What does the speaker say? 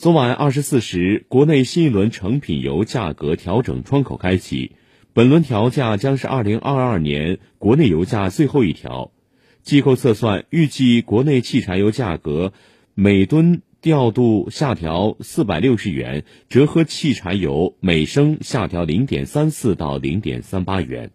昨晚二十四时国内新一轮成品油价格调整窗口开启本轮调价将是二零二二年国内油价最后一条。机构测算预计国内汽柴油价格每吨调度下调四百六十元折合汽柴油每升下调零点三四到零点三八元。